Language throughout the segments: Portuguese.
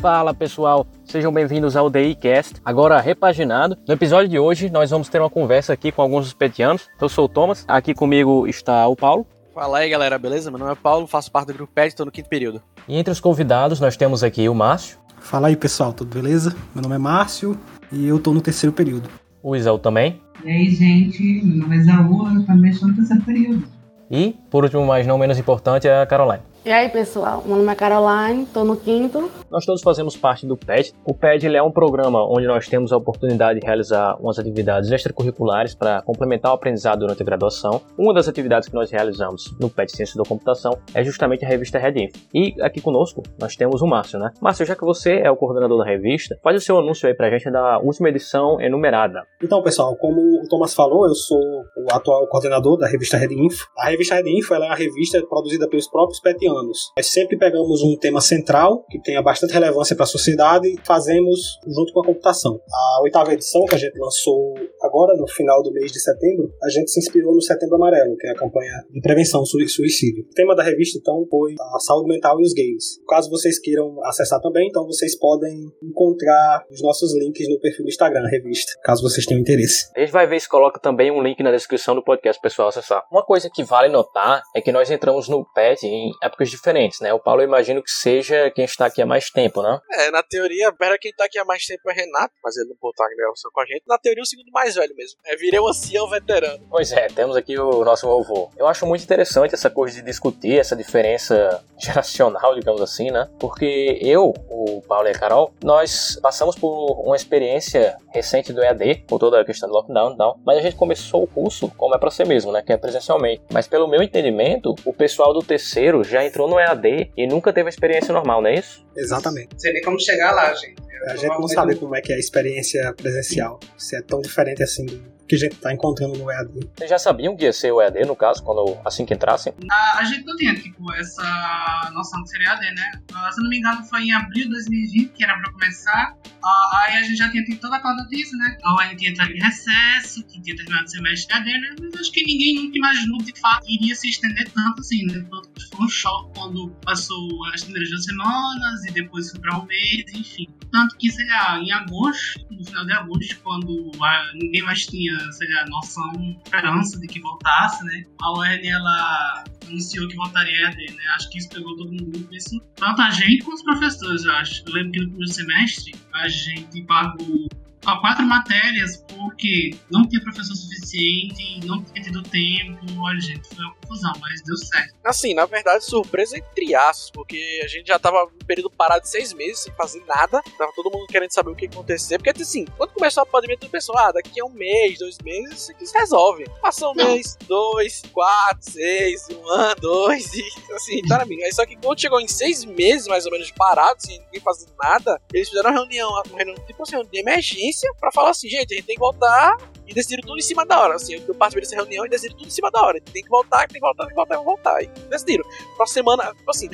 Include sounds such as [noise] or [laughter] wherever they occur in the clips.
Fala pessoal, sejam bem-vindos ao DICast, agora repaginado. No episódio de hoje nós vamos ter uma conversa aqui com alguns petianos. Eu sou o Thomas, aqui comigo está o Paulo. Fala aí galera, beleza? Meu nome é Paulo, faço parte do grupo PET, estou no quinto período. E entre os convidados nós temos aqui o Márcio. Fala aí pessoal, tudo beleza? Meu nome é Márcio e eu tô no terceiro período. O Isaú também. E aí gente, meu nome é Isaú, eu também estou no terceiro período. E, por último, mas não menos importante, é a Caroline. E aí, pessoal? Meu nome é Caroline, tô no quinto. Nós todos fazemos parte do PED. O PED ele é um programa onde nós temos a oportunidade de realizar umas atividades extracurriculares para complementar o aprendizado durante a graduação. Uma das atividades que nós realizamos no PED Ciência da Computação é justamente a revista Redinfo. E aqui conosco nós temos o Márcio, né? Márcio, já que você é o coordenador da revista, faz o seu anúncio aí pra gente da última edição enumerada. Então, pessoal, como o Thomas falou, eu sou o atual coordenador da revista Redinfo. A revista Redinfo ela é uma revista produzida pelos próprios PETianos anos. Nós sempre pegamos um tema central, que tenha bastante relevância para a sociedade, e fazemos junto com a computação. A oitava edição, que a gente lançou agora, no final do mês de setembro, a gente se inspirou no Setembro Amarelo, que é a campanha de prevenção suicídio. O tema da revista, então, foi a saúde mental e os games. Caso vocês queiram acessar também, então vocês podem encontrar os nossos links no perfil do Instagram, revista, caso vocês tenham interesse. A gente vai ver se coloca também um link na descrição do podcast, pessoal, acessar. Uma coisa que vale notar é que nós entramos no PET em diferentes, né? O Paulo eu imagino que seja quem está aqui há mais tempo, né? É, na teoria, para quem tá aqui há mais tempo é Renato, mas ele não estar gravação com a gente. Na teoria, o segundo mais velho mesmo. É, virei um ancião veterano. Pois é, temos aqui o nosso vovô. Eu acho muito interessante essa coisa de discutir essa diferença [laughs] geracional, digamos assim, né? Porque eu, o Paulo e a Carol, nós passamos por uma experiência recente do EAD, com toda a questão do lockdown e tal, mas a gente começou o curso como é para ser mesmo, né? Que é presencialmente. Mas pelo meu entendimento, o pessoal do terceiro já entrou no EAD e nunca teve a experiência normal, não é isso? Exatamente. Não sei nem como chegar lá, gente. A gente não sabe como é que é a experiência presencial, se é tão diferente assim do que a gente tá encontrando no EAD. Vocês já sabiam que ia ser o EAD, no caso, quando assim que entrassem? A, a gente não tinha, tipo, essa noção de seria AD, né? Se eu não me engano, foi em abril de 2020 que era pra começar. Ah, aí a gente já tinha tido toda aquela notícia, né? Então a gente ia entrar em recesso, que tinha terminado o semestre AD, né? Mas acho que ninguém nunca imaginou de fato iria se estender tanto assim, né? Foi um choque quando passou as primeiras duas semanas e depois foi pra um mês, enfim. Tanto que, sei lá, em agosto, no final de agosto, quando ah, ninguém mais tinha, sei lá, noção, esperança de que voltasse, né? A UERN, ela anunciou que voltaria a AD, né? Acho que isso pegou todo mundo muito isso. Tanto a gente quanto os professores, eu acho. Eu lembro que no primeiro semestre a gente pagou só quatro matérias porque não tinha professor suficiente, não tinha tido tempo. Olha, gente, foi uma confusão, mas deu certo. Assim, na verdade, surpresa entre aspas, porque a gente já tava num período parado de seis meses, sem fazer nada. Tava todo mundo querendo saber o que ia acontecer. Porque, assim, quando começou a pandemia, todo pensou, ah, daqui a um mês, dois meses, isso aqui se resolve. Passou um mês, dois, quatro, seis, um ano, dois, e assim, tá, amigo. Aí só que quando chegou em seis meses, mais ou menos, parados, sem ninguém fazendo nada, eles fizeram uma reunião, uma reunião tipo assim, de emergência, pra falar assim, gente, a gente tem que voltar e decidiram tudo em cima da hora. Assim, eu participei dessa reunião e decidiram tudo em cima da hora. Tem que voltar, tem que voltar, tem que voltar, tem que voltar. E decidiram. Próxima semana, assim,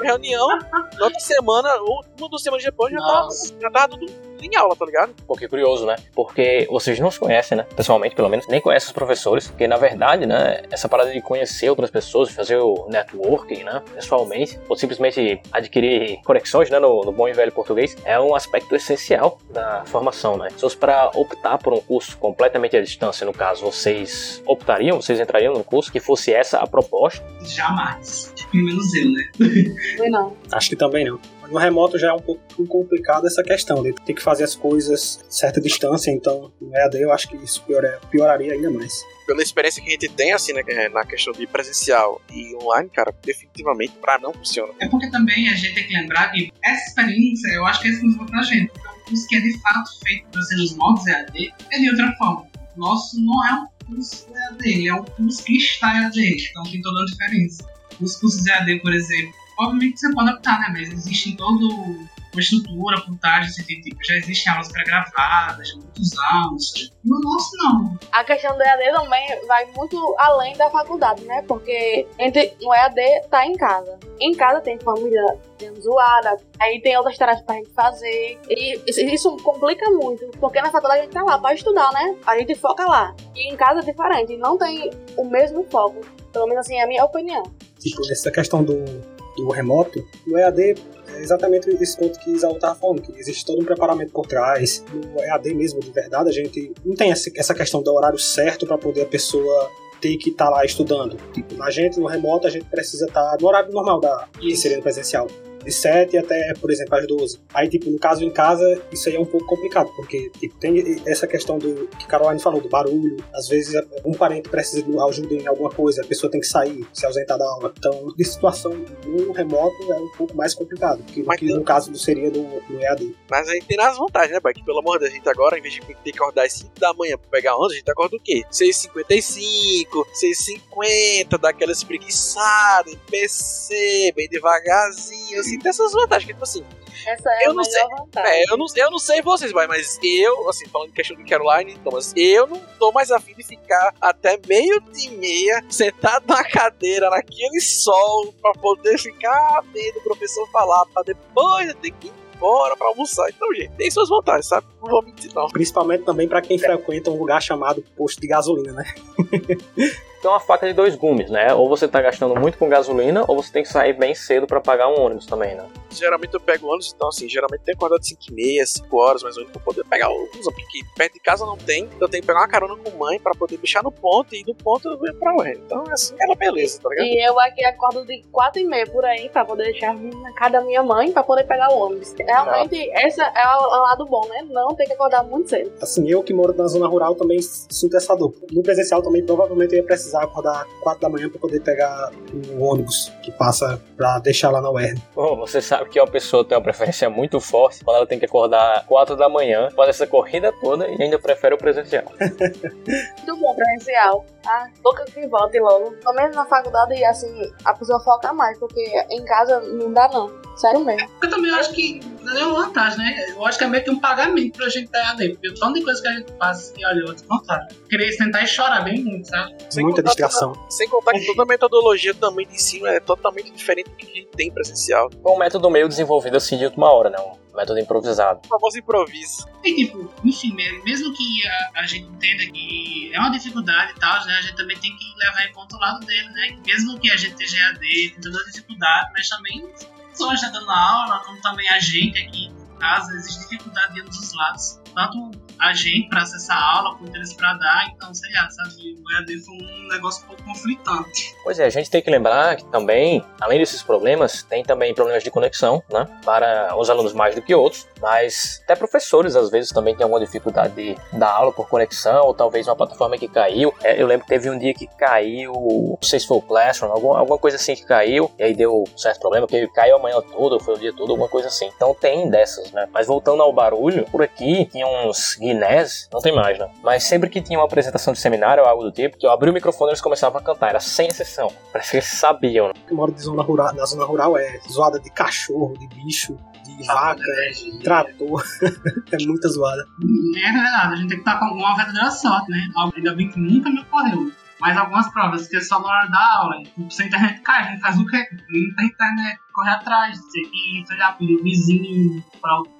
reunião, na outra semana, ou uma duas semanas depois, já tava, já tava tudo em aula, tá ligado? Pouquinho curioso, né? Porque vocês não os conhecem, né? Pessoalmente, pelo menos, nem conhecem os professores. Porque, na verdade, né? Essa parada de conhecer outras pessoas, fazer o networking, né? Pessoalmente, ou simplesmente adquirir conexões, né? No, no bom e velho português, é um aspecto essencial da formação, né? Se fosse para optar por um curso completamente à distância, no caso, vocês optariam, vocês entrariam num curso que fosse essa a proposta? Jamais. Pelo menos eu, né? Foi não. Acho que também não. No remoto já é um pouco complicado essa questão de ter que fazer as coisas a certa distância, então no EAD eu acho que isso piora- pioraria ainda mais. Pela experiência que a gente tem, assim, né, é na questão de presencial e online, cara, definitivamente pra não funciona. É porque também a gente tem que lembrar que essa experiência, eu acho que é exclusiva pra gente. Curso que é de fato feito para ser nos modos EAD é de outra forma. O nosso não é um curso EAD, ele é um curso que está EAD, então tem toda a diferença. Os cursos EAD, por exemplo, obviamente você pode optar, né? Mas existe todo uma estrutura por trás desse tipo. Já existem aulas pré-gravadas, muitos aulas. No nosso, não. A questão do EAD também vai muito além da faculdade, né? Porque entre, no EAD tá em casa. Em casa tem família sendo zoada, aí tem outras tarefas pra gente fazer. E isso- isso complica muito, porque na faculdade a gente tá lá pra estudar, né? A gente foca lá. E em casa é diferente, não tem o mesmo foco. Pelo menos assim é a minha opinião. Tipo, nessa questão do, do remoto, no EAD É exatamente esse ponto que Isaú estava falando, que existe todo um preparamento por trás. No EAD mesmo, de verdade, a gente não tem essa questão do horário certo para poder a pessoa ter que estar tá lá estudando. Tipo, a gente, no remoto, a gente precisa estar tá no horário normal da no presencial de 7 até, por exemplo, às 12. Aí, tipo, no caso em casa, isso aí é um pouco complicado, porque tipo, tem essa questão do que Caroline falou, do barulho. Às vezes, um parente precisa de ajuda em alguma coisa, a pessoa tem que sair, se ausentar da aula. Então, de situação no remoto é um pouco mais complicado, que, que no caso seria no EAD. Mas aí tem as vantagens, né, pai? Que pelo amor de Deus, a gente agora, em vez de ter que acordar às 5 da manhã pra pegar onda, a gente acorda o quê? 6h55, 6h50, daquela espreguiçada, em PC, bem devagarzinho, assim, tem essas vantagens, que tipo assim. Essa é eu a não sei, vantagem. É, eu não, eu não sei vocês, mas eu, assim, falando em questão de Caroline, Thomas, eu não tô mais afim de ficar até meio de meia sentado na cadeira, naquele sol, pra poder ficar vendo o professor falar, pra depois eu ter que ir embora pra almoçar. Então, gente, tem suas vantagens, sabe? Não vou mentir, não. Principalmente também para quem frequenta um lugar chamado posto de gasolina, né? [laughs] Então, uma faca de dois gumes, né? Ou você tá gastando muito com gasolina, ou você tem que sair bem cedo para pagar um ônibus também, né? Geralmente eu pego ônibus, então assim, geralmente tem acordado 5 e meia, 5 horas mais ou menos pra poder pegar o ônibus, porque perto de casa não tem, então eu tenho que pegar uma carona com mãe pra poder deixar no ponto e do ponto eu venho pra lá. Então assim, é uma beleza, tá ligado? E eu aqui acordo de 4 e meia por aí pra poder deixar na casa da minha mãe pra poder pegar o ônibus. Realmente, esse é o, o lado bom, né? Não tem que acordar muito cedo. Assim, eu que moro na zona rural também sinto essa dor. No presencial também provavelmente eu ia precisar acordar 4 da manhã pra poder pegar o ônibus que passa pra deixar lá na UERN. Bom, você sabe que uma pessoa tem uma preferência muito forte quando ela tem que acordar 4 da manhã, fazer essa corrida toda e ainda prefere o presencial. [laughs] Muito bom presencial. Ah, boca que volte logo. Pelo menos na faculdade, assim, a pessoa foca mais, porque em casa não dá não. Sério mesmo. Eu também acho que não é uma vantagem, né? Eu acho que é meio que um pagamento pra gente dar AD, porque o tanto de coisa que a gente passa e olha, outro contrário. Querer sentar e chorar bem muito, sabe? Sem Muita contar distração. toda- sem contar que toda a metodologia também de ensino é totalmente diferente do que a gente tem presencial. Foi um método meio desenvolvido assim de última hora, né? Método improvisado. O famoso improviso. E tipo, enfim, me- mesmo que a, a gente entenda que é uma dificuldade e tal, né, a gente também tem que levar em conta o lado dele, né? Mesmo que a gente esteja EAD, tem toda a dificuldade, mas também só já dando aula, como também a gente aqui em casa, existe dificuldade de ambos os lados. Tanto a gente para acessar a aula, quanto eles para dar, então, sei lá, sabe? O EAD foi um negócio um pouco conflitante. Pois é, a gente tem que lembrar que também, além desses problemas, tem também problemas de conexão, né? Para os alunos mais do que outros, mas até professores às vezes também têm alguma dificuldade de dar aula por conexão, ou talvez uma plataforma que caiu. É, eu lembro que teve um dia que caiu, não sei se foi o Classroom, alguma, alguma coisa assim que caiu, e aí deu certo problema, porque caiu a manhã toda, ou foi o dia todo, alguma coisa assim. Então tem dessas, né? Mas voltando ao barulho, por aqui tinha uns guinés, não tem mais, né? Mas sempre que tinha uma apresentação de seminário ou algo do tipo, que eu abri o microfone e eles começavam a cantar, era sem exceção. Parece que eles sabiam, né? Eu moro de zona rural, na zona rural é zoada de cachorro, de bicho, de vaca, de trator. [laughs] é muita zoada. É verdade, a gente tem que estar com uma verdadeira sorte, né? Algo ainda bem que nunca me ocorreu. Mas algumas provas que é só na hora da aula, e, tipo, se a internet cai, a gente faz o quê? Não tem internet, correr atrás, tem que, sei lá, pedir o vizinho campo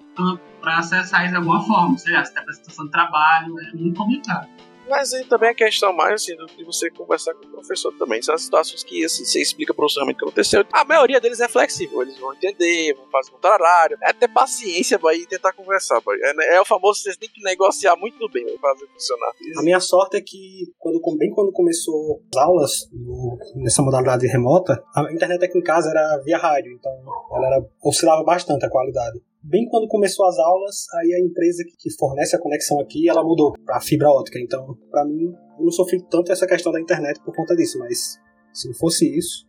para acessar isso de alguma forma, sei lá, se tem apresentação de trabalho, é muito complicado. Mas aí também a questão mais assim, do que você conversar com o professor também. São as situações que assim, você explica profissionalmente o que aconteceu. A maioria deles é flexível, eles vão entender, vão fazer um horário. É ter paciência boy, e tentar conversar. boy. É, é o famoso, vocês têm que negociar muito bem pra fazer funcionar. A minha sorte é que, quando, bem quando começou as aulas, no- nessa modalidade remota, a internet aqui em casa era via rádio, então ela era, oscilava bastante a qualidade. Bem quando começou as aulas, aí a empresa que- fornece a conexão aqui, ela mudou para fibra ótica. Então, para mim, eu não sofri tanto essa questão da internet por conta disso, mas se não fosse isso,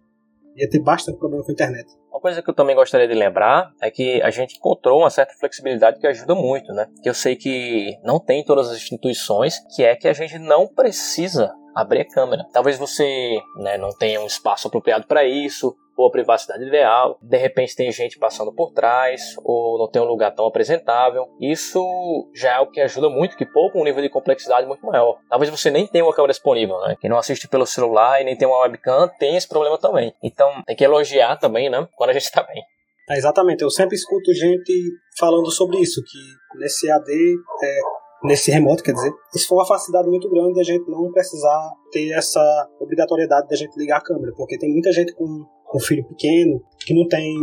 ia ter bastante problema com a internet. Uma coisa que eu também gostaria de lembrar é que a gente encontrou uma certa flexibilidade que ajuda muito, né? Que eu sei que não tem em todas as instituições, que é que a gente não precisa abrir a câmera. Talvez você né, não tenha um espaço apropriado para isso, ou a privacidade ideal, de repente tem gente passando por trás, ou não tem um lugar tão apresentável. Isso já é o que ajuda muito, que poupa um nível de complexidade muito maior. Talvez você nem tenha uma câmera disponível, né? Quem não assiste pelo celular e nem tem uma webcam tem esse problema também. Então tem que elogiar também, né? Quando a gente está bem. É, exatamente, eu sempre escuto gente falando sobre isso, que nesse AD é, nesse remoto, quer dizer, isso foi uma facilidade muito grande de a gente não precisar ter essa obrigatoriedade de a gente ligar a câmera, porque tem muita gente com um filho pequeno que não tem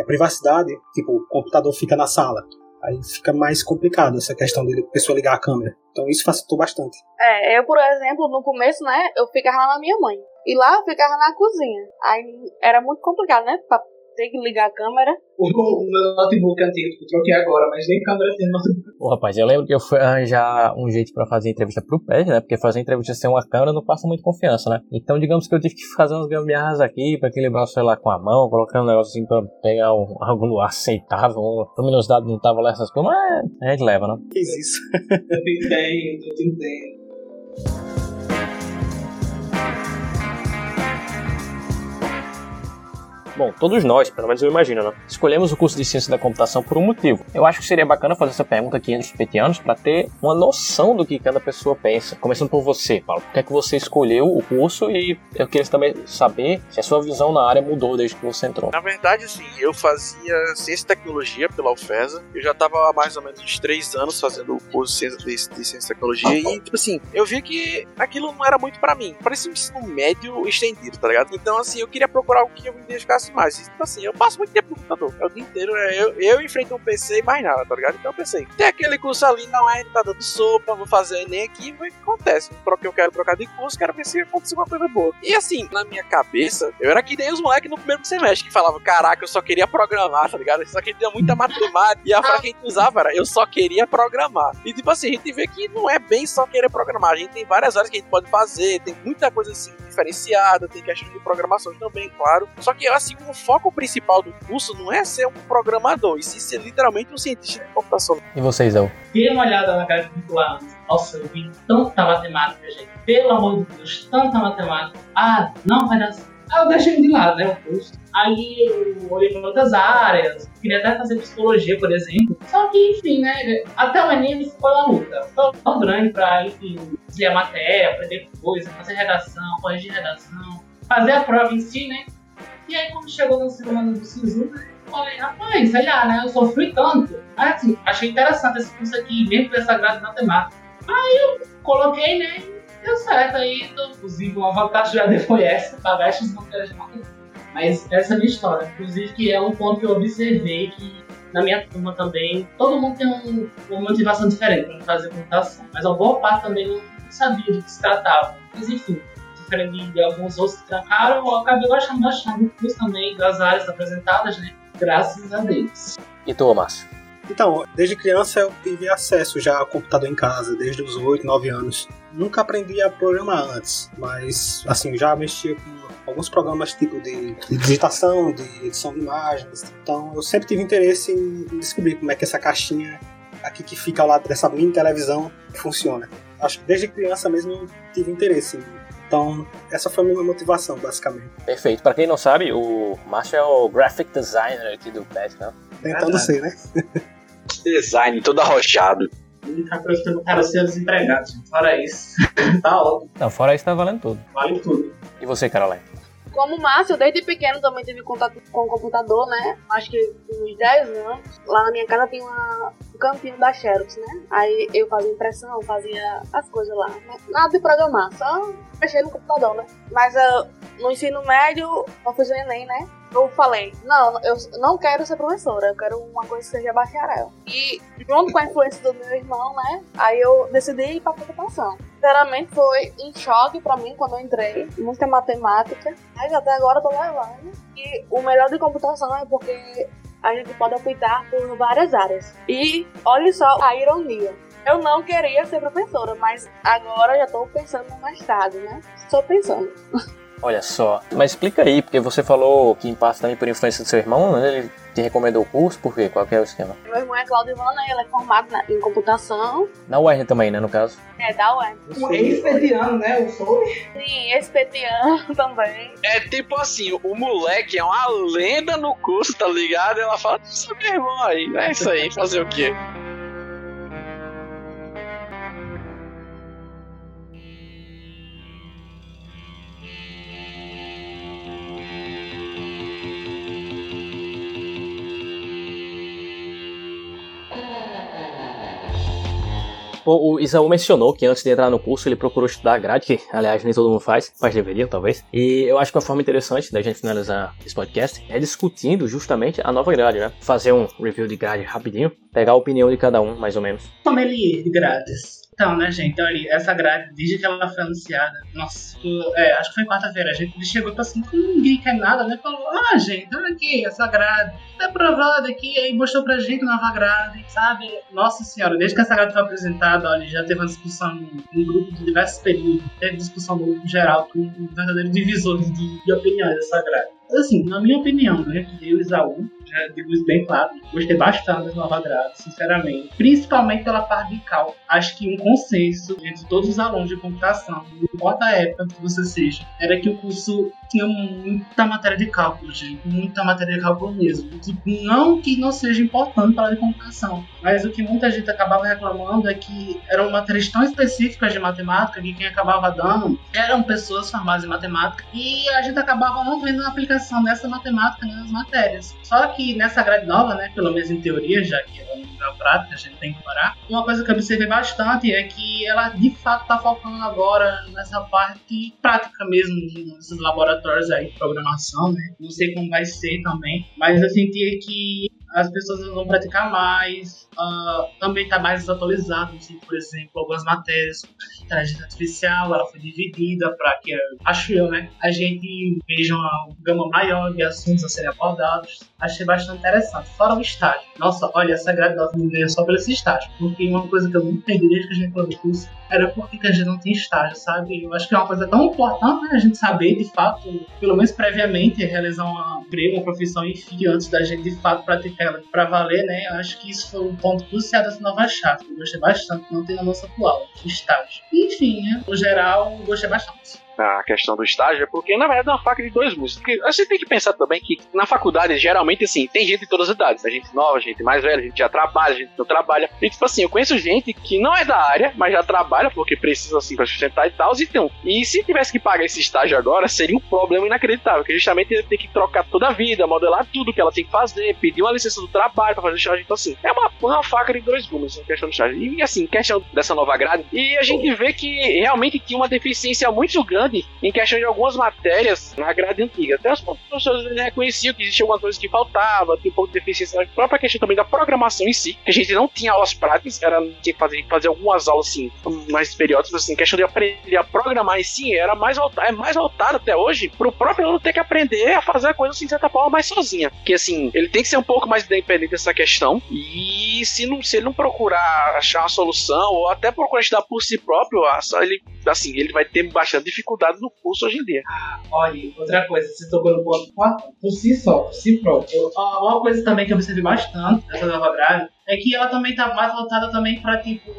é, privacidade, tipo, o computador fica na sala. Aí fica mais complicado essa questão de pessoa ligar a câmera. Então isso facilitou bastante. É, eu, por exemplo, no começo, né, eu ficava na minha mãe. E lá eu ficava na cozinha. Aí era muito complicado, né, pra ter que ligar a câmera. O, meu notebook antigo que eu troquei agora, mas nem câmera tem no notebook. Ô, rapaz, eu lembro que eu fui arranjar um jeito pra fazer entrevista pro PES, né? Porque fazer entrevista sem uma câmera não passa muito confiança, né? Então, digamos que eu tive que fazer umas gambiarras aqui pra equilibrar o celular com a mão, colocando um negócio assim pra pegar um [laughs] ângulo aceitável, uma luminosidade não tava lá essas coisas, mas a gente leva, né? Fiz isso. Eu tentei, eu tentei. Bom, todos nós, pelo menos eu imagino, né? Escolhemos o curso de ciência da computação por um motivo. Eu acho que seria bacana fazer essa pergunta aqui entre os petianos para ter uma noção do que cada pessoa pensa. Começando por você, Paulo. Por que é que você escolheu o curso e eu queria também saber se a sua visão na área mudou desde que você entrou. Na verdade, assim, eu fazia ciência e tecnologia pela UFESA. Eu já tava há mais ou menos uns três anos fazendo o curso de ciência, de, de ciência e tecnologia. E, tipo assim, eu vi que aquilo não era muito para mim. Parecia um ensino médio estendido, tá ligado? Então, assim, eu queria procurar algo que eu me identificasse mais. Tipo assim, eu passo muito tempo no computador. É o dia inteiro, é, eu, eu enfrento um PC e mais nada, tá ligado? Então eu pensei, tem aquele curso ali, não é, tá dando sopa, vou fazer nem aqui, o que acontece. Porque eu quero trocar de curso, quero ver se acontece uma coisa boa. E assim, na minha cabeça, eu era que nem os moleques no primeiro semestre que falavam, caraca, eu só queria programar, tá ligado? Eu só queria muita matemática. E a frase que a gente usava era, eu só queria programar. E tipo assim, a gente vê que não é bem só querer programar. A gente tem várias áreas que a gente pode fazer, tem muita coisa assim diferenciada, tem questão de programação também, claro. Só que assim, o foco principal do curso não é ser um programador, e sim ser literalmente um cientista de computação. E vocês, El? Dê uma olhada na grade curricular. Nossa, eu vi tanta matemática, gente. Pelo amor de Deus, tanta matemática. Ah, não vai dar certo. Aí eu deixei de lado, né, o curso. Aí eu olhei para outras áreas, queria até fazer psicologia, por exemplo. Só que, enfim, né, até o menino foi uma luta. Foi tão grande pra, enfim, a matéria, aprender coisas, fazer redação, corrigir redação, fazer a prova em si, né. E aí, quando chegou no segundo ano do SISU, né, eu falei, rapaz, sei lá, né, eu sofri tanto. Aí, assim, achei interessante esse curso aqui, mesmo com essa grade de matemática. Aí eu coloquei, né, deu certo aí, inclusive uma vantagem já deu foi essa, matérias de matemática. Mas essa é a minha história. Inclusive que é um ponto que eu observei que na minha turma também, todo mundo tem um, uma motivação diferente para fazer computação. Mas a boa parte também não sabia do que se tratava. Mas enfim, diferente de alguns outros que trancaram, eu acabei gostando bastante curso também, das áreas apresentadas, né? Graças a Deus. E tu, Márcio? Então, desde criança eu tive acesso já ao computador em casa, desde os 8, 9 anos. Nunca aprendi a programar antes, mas assim, já mexia com alguns programas tipo de, de digitação, de edição de imagens. Então eu sempre tive interesse em descobrir como é que essa caixinha aqui que fica ao lado dessa mini televisão funciona. Acho que desde criança mesmo eu tive interesse. Então, essa foi a minha motivação, basicamente. Perfeito. Para quem não sabe, o Márcio é o graphic designer aqui do PET, né? Tentando Verdade. ser, né? [laughs] Design todo arrochado. A única coisa que eu não quero ser desempregado, gente. Fora isso, [laughs] tá ótimo. Não, fora isso tá valendo tudo. Vale tudo. E você, Caroline? Como o Márcio, desde pequeno também tive contato com o computador, né? Acho que uns 10 anos. Lá na minha casa tem uma, um cantinho da Xerox, né? Aí eu fazia impressão, fazia as coisas lá. Nada de programar, só mexer no computador, né? Mas eu, no ensino médio, eu fiz o Enem, né? Eu falei, não, eu não quero ser professora, eu quero uma coisa que seja bacharel. E junto com a influência do meu irmão, né? Aí eu decidi ir pra computação. Sinceramente foi um choque pra mim quando eu entrei. Muita matemática. Mas até agora eu tô levando. E o melhor de computação é porque a gente pode optar por várias áreas. E olha só a ironia. Eu não queria ser professora, mas agora já tô pensando no mestrado, né? Estou pensando. [laughs] Olha só. Mas explica aí, porque você falou que em parte também por influência do seu irmão, né? Ele te recomendou o curso, por quê? Qual que é o esquema? Meu irmão é Claudivana, ele é formado na- em computação. Na UERN também, né, no caso? É da UEM. Um ex-petiano, né? Eu sou. Sim, esse petiano [laughs] também. É tipo assim, o moleque é uma lenda no curso, tá ligado? Ela fala, isso é meu irmão aí. É isso aí, fazer o quê? O Isaú mencionou que antes de entrar no curso ele procurou estudar grade, que aliás nem todo mundo faz, mas deveria talvez. E eu acho que uma forma interessante da gente finalizar esse podcast é discutindo justamente a nova grade, né? Fazer um review de grade rapidinho, pegar a opinião de cada um, mais ou menos. Sommelier de grades. Então, né, gente, olha, essa grade, desde que ela foi anunciada, nossa, é, acho que foi quarta-feira, a gente chegou pra assim, como ninguém quer nada, né? Falou, ah, gente, olha aqui, essa grade, tá aprovada aqui, aí mostrou pra gente nova grade, sabe? Nossa senhora, desde que essa grade foi apresentada, olha, já teve uma discussão em um grupo de diversos períodos, teve discussão no grupo geral, com um verdadeiro divisor de, de opiniões dessa grade. Assim, na minha opinião, né, eu Isaú, já digo isso bem claro, gostei bastante da nova sinceramente. Principalmente pela parte de cálculo. Acho que um consenso entre todos os alunos de computação, não importa a época que você seja, era que o curso tinha muita matéria de cálculo, gente. Muita matéria de cálculo mesmo. Não que não seja importante para a de computação, mas o que muita gente acabava reclamando é que eram matérias tão específicas de matemática que quem acabava dando eram pessoas formadas em matemática e a gente acabava não vendo a aplicação dessa matemática nas matérias. Só que nessa grade nova, né, pelo menos em teoria, já que é uma prática, a gente tem que parar, uma coisa que eu observei bastante é que ela de fato está focando agora nessa parte prática mesmo, nesses laboratórios aí de programação, né? Não sei como vai ser também, mas eu senti que as pessoas vão praticar mais, uh, também está mais desatualizado, assim, por exemplo, algumas matérias, inteligência artificial, ela foi dividida para que, acho eu, né, a gente veja uma gama maior de assuntos a serem abordados. Achei bastante interessante. Fora o estágio. Nossa, olha, essa grade me veio só pelo estágio, porque uma coisa que eu não entendi desde que a gente falou do curso era por que a gente não tem estágio, sabe? Eu acho que é uma coisa tão importante né, a gente saber, de fato, pelo menos previamente, realizar uma emprego, uma profissão, enfim, antes da gente, de fato, praticar ela para valer, né? Eu acho que isso foi um ponto crucial dessa nova chave. Eu gostei bastante, não tem na nossa atual, estágio. Enfim, né? no geral, gostei bastante a questão do estágio, é porque na verdade é uma faca de dois mundos. Porque você tem que pensar também que na faculdade, geralmente, assim, tem gente de todas as idades. A gente nova, gente mais velha, a gente já trabalha, a gente não trabalha. E tipo assim, eu conheço gente que não é da área, mas já trabalha porque precisa assim pra sustentar e tal. Então, e se tivesse que pagar esse estágio agora, seria um problema inacreditável, que justamente ia ter que trocar toda a vida, modelar tudo que ela tem que fazer, pedir uma licença do trabalho pra fazer estágio. Então, assim, é uma, uma faca de dois gumes a questão do estágio. E assim, questão dessa nova grade, e a gente vê que realmente tinha uma deficiência muito grande em questão de algumas matérias na grade antiga. Até os professores reconheciam que existiam algumas coisas que faltavam, tinha um pouco de deficiência na própria questão também da programação em si, que a gente não tinha aulas práticas, era tinha que fazer, fazer algumas aulas assim, mais periódicas, assim, questão de aprender a programar em si era mais voltada, é mais voltada até hoje para o próprio aluno ter que aprender a fazer a coisa assim, de certa forma mais sozinha. Que assim, ele tem que ser um pouco mais independente dessa questão e se, não, se ele não procurar achar uma solução ou até procurar estudar por si próprio, ele, assim, ele vai ter bastante dificuldade no curso hoje em dia. Ah, olha, outra coisa, você tocou no ponto por si só, por si próprio. Uma coisa também que eu observei bastante nessa nova grade é que ela também tá mais voltada também para tipo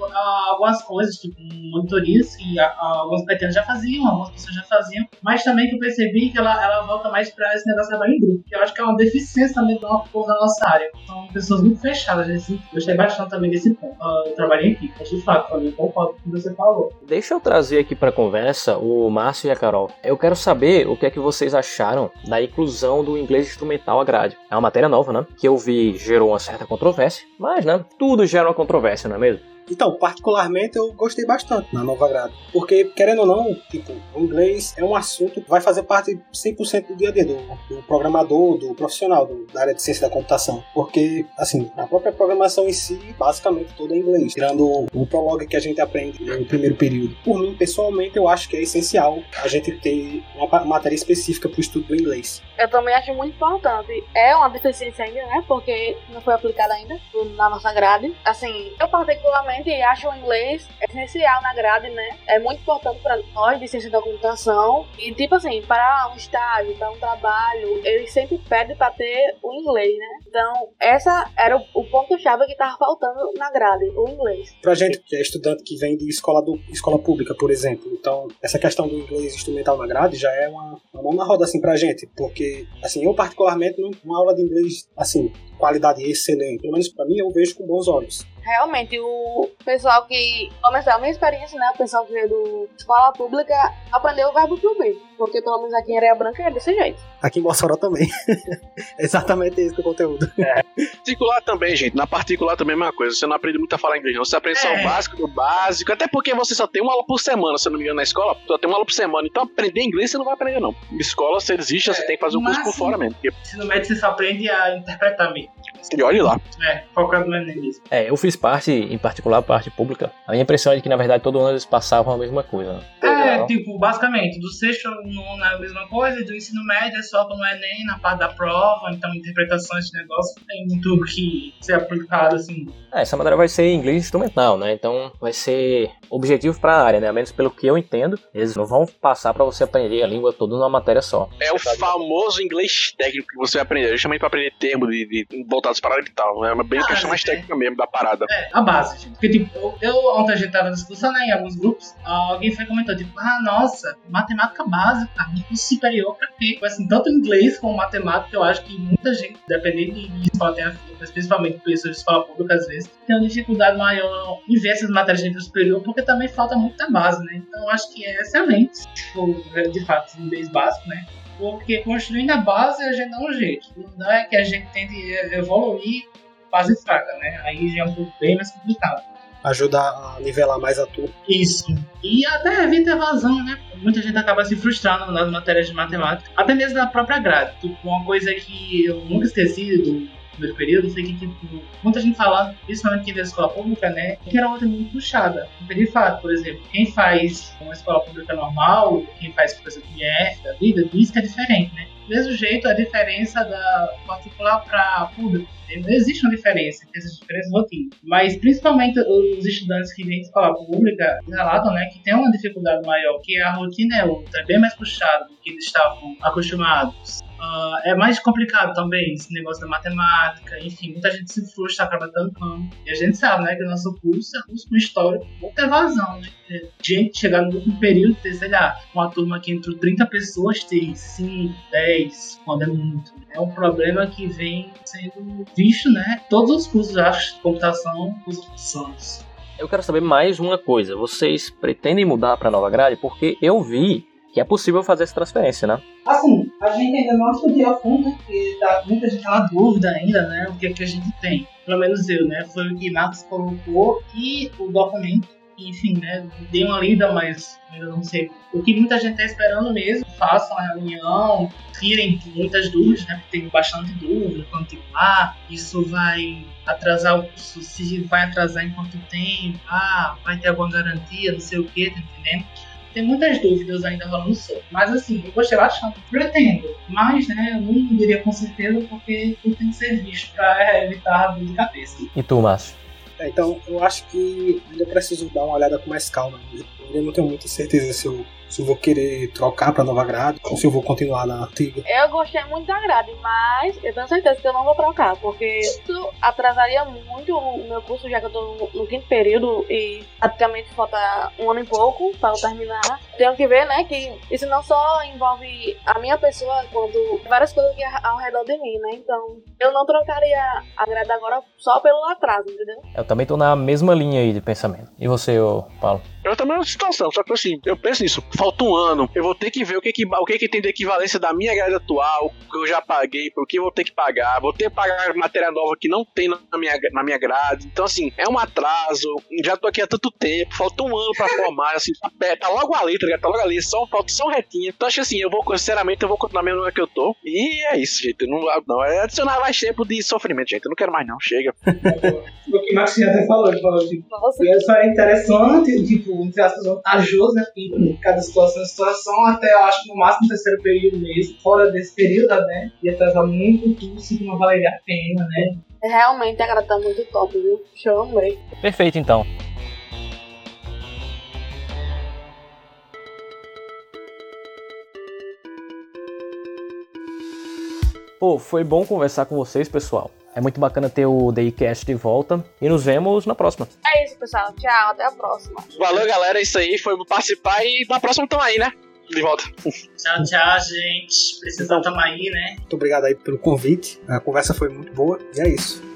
algumas coisas, tipo monitorias que alguns pequenos já faziam, algumas pessoas já faziam, mas também que eu percebi que ela, ela volta mais para esse negócio de trabalho em grupo, que eu acho que é uma deficiência também da nossa área. São pessoas muito fechadas nesse assim. Gostei bastante também desse ponto. Uh, trabalho em equipe, de fato, também concordo com o que você falou. Deixa eu trazer aqui para conversa o Márcio e a Carol. Eu quero saber o que é que vocês acharam da inclusão do inglês instrumental à grade. É uma matéria nova, né? Que eu vi gerou uma certa controvérsia, mas né? Tudo gera uma controvérsia, não é mesmo? Então, particularmente eu gostei bastante na nova grade. Porque, querendo ou não, tipo, o inglês é um assunto que vai fazer parte 100% do dia a dia do, do programador, do profissional do, da área de ciência da computação. Porque, assim, a própria programação em si, basicamente toda é inglês. Tirando o, prologue que a gente aprende no primeiro período. Por mim, pessoalmente, eu acho que é essencial a gente ter uma matéria específica para o estudo do inglês. Eu também acho muito importante. É uma deficiência ainda, né? Porque não foi aplicada ainda na nossa grade. Assim, eu particularmente realmente acho o inglês essencial na grade, né? É muito importante para nós de ciência da computação. E, tipo assim, para um estágio, para um trabalho, eles sempre pedem para ter o inglês, né? Então, essa era o, ponto-chave que estava faltando na grade, o inglês. Pra gente que é estudante que vem de escola, do, escola pública, por exemplo, então, essa questão do inglês instrumental na grade já é uma, uma mão na roda, assim, pra gente. Porque, assim, eu particularmente, uma aula de inglês, assim, qualidade excelente, pelo menos para mim, eu vejo com bons olhos. Realmente, o pessoal que começou a minha experiência, né? O pessoal que veio do escola pública aprendeu o verbo to be. Porque pelo menos aqui em Areia Branca é desse jeito. Aqui em Mossoró também. [laughs] é exatamente isso que é o conteúdo. Particular também, gente. Na particular também é a mesma coisa. Você não aprende muito a falar inglês, não. Você aprende só É. o básico do básico. Até porque você só tem uma aula por semana, se eu não me engano, na escola. Só tem uma aula por semana. Então aprender inglês você não vai aprender, não. Escola, você existe, você É, tem que fazer o curso por fora mesmo. Porque, Ensino médio você só aprende a interpretar mesmo. E olhe lá. É, focando no Enem mesmo. É, eu fiz parte, em particular, parte pública. A minha impressão é de que, na verdade, todo ano eles passavam a mesma coisa. né? É, Não? tipo, basicamente, do sexto ao nono é a mesma coisa, e do ensino médio é só no Enem, na parte da prova, então interpretações de negócio tem muito que ser aplicado, assim. É, essa matéria vai ser em inglês instrumental, né? Então vai ser objetivo para a área, né? A menos pelo que eu entendo, eles não vão passar para você aprender a língua toda numa matéria só. É o famoso inglês técnico que você vai aprender. Justamente pra aprender termos de, de, voltados e tal. É bem Ah, questão mais é. técnica mesmo da parada. É, a base, gente. Porque, tipo, eu, ontem a gente tava discussão, né, em alguns grupos, alguém foi comentou, tipo, ah, nossa, matemática básica, nível superior pra quê? Tipo, assim, tanto inglês como matemática, eu acho que muita gente, dependendo de de escola tem mas principalmente pessoas de escola pública, às vezes, tem uma dificuldade maior em ver essas matérias de nível superior, porque também falta muito da base, né? Então, eu acho que é excelente, tipo, de fato, inglês básico, né? Porque construindo a base, a gente dá um jeito. Não é que a gente tente evoluir base fraca, né? Aí já é um pouco bem mais complicado. Ajuda a nivelar mais a turma. Isso. E até evita evasão, né? Muita gente acaba se frustrando nas matérias de matemática, até mesmo na própria grade. Tipo, uma coisa que eu nunca esqueci do primeiro período foi que, tipo, muita gente falando, principalmente quem da escola pública, né? Que era outra muito puxada. De fato, por exemplo, quem faz uma escola pública normal, quem faz, por exemplo, IF da vida, diz que é diferente, né? Do mesmo jeito, a diferença da particular para público. Não existe uma diferença, tem essas diferenças rotina. Mas principalmente os estudantes que vêm de escola pública relatam né, que tem uma dificuldade maior, que a rotina é outra, é bem mais puxada do que eles estavam acostumados. Ah, é mais complicado também esse negócio da matemática, enfim, muita gente se frustra, acaba tancando. E a gente sabe, né, que o nosso curso é curso com história, com muita evasão, né? Gente chegar no último período, ter, sei lá, uma turma que entre 30 pessoas tem 5, 10, quando é muito. É um problema que vem sendo visto, né? Todos os cursos, acho, de computação, os opções. Eu quero saber mais uma coisa. Vocês pretendem mudar para nova grade? Porque eu vi que é possível fazer essa transferência, né? Assim, a gente ainda não estudou a fundo, né? Porque tá, muita gente na dúvida ainda, né? O que, é que a gente tem. Pelo menos eu, né? Foi o que Natos colocou e o documento. Enfim, né? Dei uma lida, mas ainda não sei. O que muita gente tá esperando mesmo, façam a reunião, tirem muitas dúvidas, né? Porque tem bastante dúvida quanto ah, isso vai atrasar o curso, se vai atrasar em quanto tempo, ah, vai ter alguma garantia, não sei o que, tá entendendo? Tem muitas dúvidas ainda rolando sobre. Mas assim, eu gostei bastante, pretendo. Mas, né, eu não diria com certeza porque tudo tem que ser visto para evitar dor de cabeça. E tu, Márcio? É, então, eu acho que ainda preciso dar uma olhada com mais calma. Eu não tenho muita certeza se eu, se eu vou querer trocar pra nova grade ou se eu vou continuar na antiga. Eu gostei muito da grade, mas eu tenho certeza que eu não vou trocar, porque isso atrasaria muito o meu curso, já que eu tô no, no quinto período e praticamente falta um ano e pouco para eu terminar. Tenho que ver, né, que isso não só envolve a minha pessoa, quanto várias coisas que ao redor de mim, né? Então, eu não trocaria a grade agora só pelo atraso, entendeu? Eu também tô na mesma linha aí de pensamento. E você, ô Paulo? Eu também na situação, só que assim, eu penso nisso, falta um ano, eu vou ter que ver o que que, o que, que tem de equivalência da minha grade atual, o que eu já paguei, por que eu vou ter que pagar, vou ter que pagar matéria nova que não tem na minha, na minha grade, então assim, é um atraso, já tô aqui há tanto tempo, falta um ano pra [laughs] formar, assim, tá, tá logo ali, tá ligado? Tá logo ali, só, falta só um retinho, então acho que assim, eu vou, sinceramente, eu vou continuar mesmo lugar que eu tô, e é isso, gente, não, não é adicionar mais tempo de sofrimento, gente, eu não quero mais não, chega. [laughs] o que o já até falou, ele falou, tipo, Nossa, e isso é interessante, tipo, entre aspas, vantajoso, né? Em cada situação é situação, até eu acho que no máximo no terceiro período mesmo, fora desse período, né? Ia atrasar muito tudo, se não valeria a pena, né? realmente a grade tá muito top, viu? Amei. Perfeito, então. Pô, foi bom conversar com vocês, pessoal. É muito bacana ter o DayCast de volta. E nos vemos na próxima. É isso, pessoal. Tchau, até a próxima. Valeu, galera, é isso aí, foi participar e na próxima tamo aí, né? De volta. Tchau, tchau, gente. Precisamos tamo aí, né? Muito obrigado aí pelo convite. A conversa foi muito boa. E é isso.